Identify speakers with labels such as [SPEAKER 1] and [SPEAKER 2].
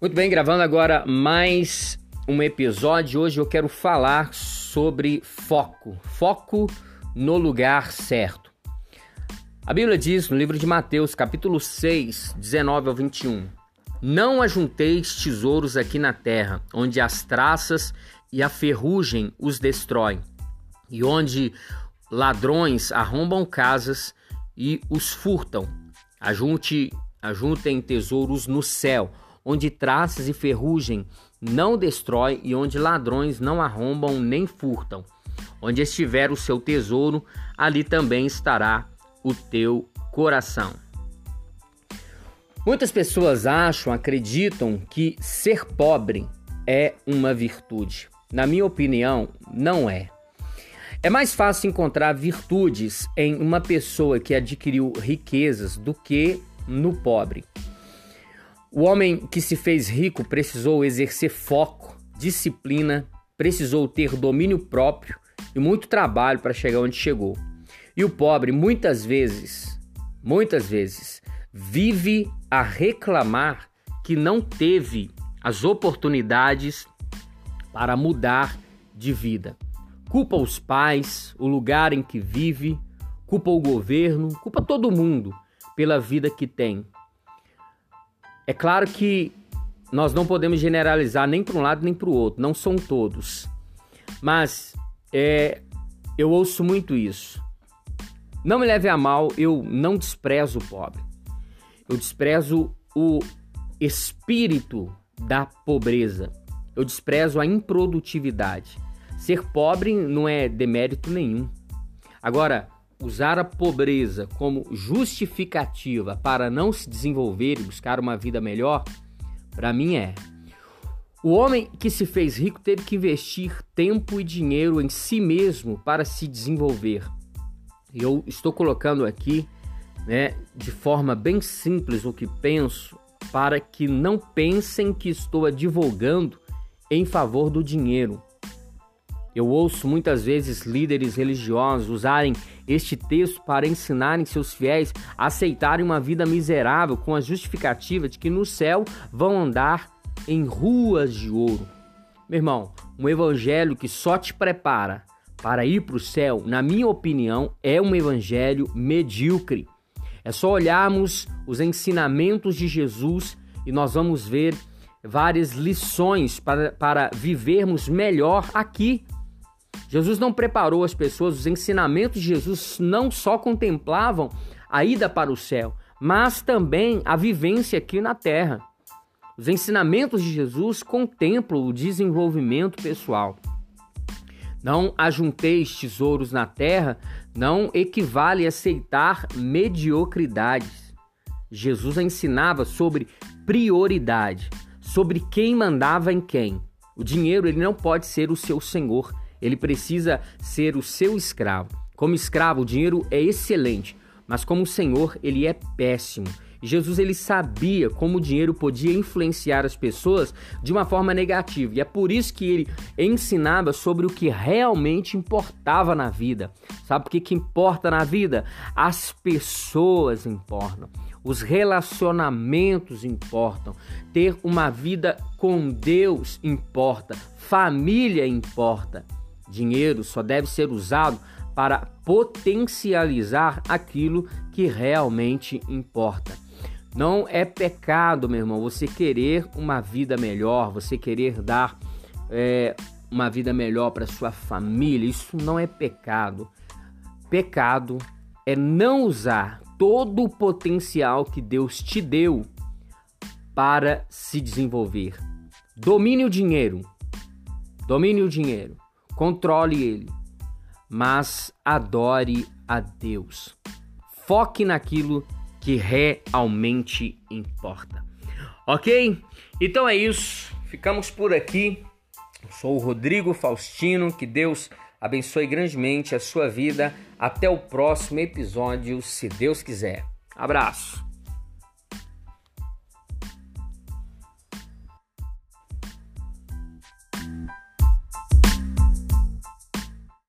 [SPEAKER 1] Muito bem, gravando agora mais um episódio. Hoje eu quero falar sobre foco. Foco no lugar certo. A Bíblia diz no livro de Mateus, capítulo 6, 19 ao 21: Não ajunteis tesouros aqui na terra, onde as traças e a ferrugem os destroem, e onde ladrões arrombam casas e os furtam. Ajunte, ajuntem tesouros no céu onde traças e ferrugem não destrói e onde ladrões não arrombam nem furtam. Onde estiver o seu tesouro, ali também estará o teu coração. Muitas pessoas acham, acreditam que ser pobre é uma virtude. Na minha opinião, não é. É mais fácil encontrar virtudes em uma pessoa que adquiriu riquezas do que no pobre. O homem que se fez rico precisou exercer foco, disciplina, precisou ter domínio próprio e muito trabalho para chegar onde chegou. E o pobre, muitas vezes, muitas vezes, vive a reclamar que não teve as oportunidades para mudar de vida. Culpa os pais, o lugar em que vive, culpa o governo, culpa todo mundo pela vida que tem. É claro que nós não podemos generalizar nem para um lado nem para o outro, não são todos. Mas é, eu ouço muito isso. Não me leve a mal, eu não desprezo o pobre. Eu desprezo o espírito da pobreza. Eu desprezo a improdutividade. Ser pobre não é demérito nenhum. Agora, usar a pobreza como justificativa para não se desenvolver e buscar uma vida melhor, para mim é. O homem que se fez rico teve que investir tempo e dinheiro em si mesmo para se desenvolver. Eu estou colocando aqui, né, de forma bem simples o que penso, para que não pensem que estou advogando em favor do dinheiro. Eu ouço muitas vezes líderes religiosos usarem este texto para ensinarem seus fiéis a aceitarem uma vida miserável com a justificativa de que no céu vão andar em ruas de ouro. Meu irmão, um evangelho que só te prepara para ir para o céu, na minha opinião, é um evangelho medíocre. É só olharmos os ensinamentos de Jesus e nós vamos ver várias lições para, para vivermos melhor aqui Jesus não preparou as pessoas, os ensinamentos de Jesus não só contemplavam a ida para o céu, mas também a vivência aqui na terra. Os ensinamentos de Jesus contemplam o desenvolvimento pessoal. Não ajunteis tesouros na terra não equivale a aceitar mediocridades. Jesus ensinava sobre prioridade, sobre quem mandava em quem. O dinheiro ele não pode ser o seu senhor, ele precisa ser o seu escravo. Como escravo, o dinheiro é excelente, mas como senhor, ele é péssimo. Jesus ele sabia como o dinheiro podia influenciar as pessoas de uma forma negativa. E é por isso que ele ensinava sobre o que realmente importava na vida. Sabe o que, que importa na vida? As pessoas importam. Os relacionamentos importam. Ter uma vida com Deus importa. Família importa. Dinheiro só deve ser usado para potencializar aquilo que realmente importa. Não é pecado, meu irmão, você querer uma vida melhor, você querer dar é, uma vida melhor para sua família. Isso não é pecado. Pecado é não usar todo o potencial que Deus te deu para se desenvolver. Domine o dinheiro. Domine o dinheiro controle ele, mas adore a Deus. Foque naquilo que realmente importa. Ok? Então é isso. Ficamos por aqui. sou o Rodrigo Faustino. Que Deus abençoe grandemente a sua vida. Até o próximo episódio, se Deus quiser. Abraço.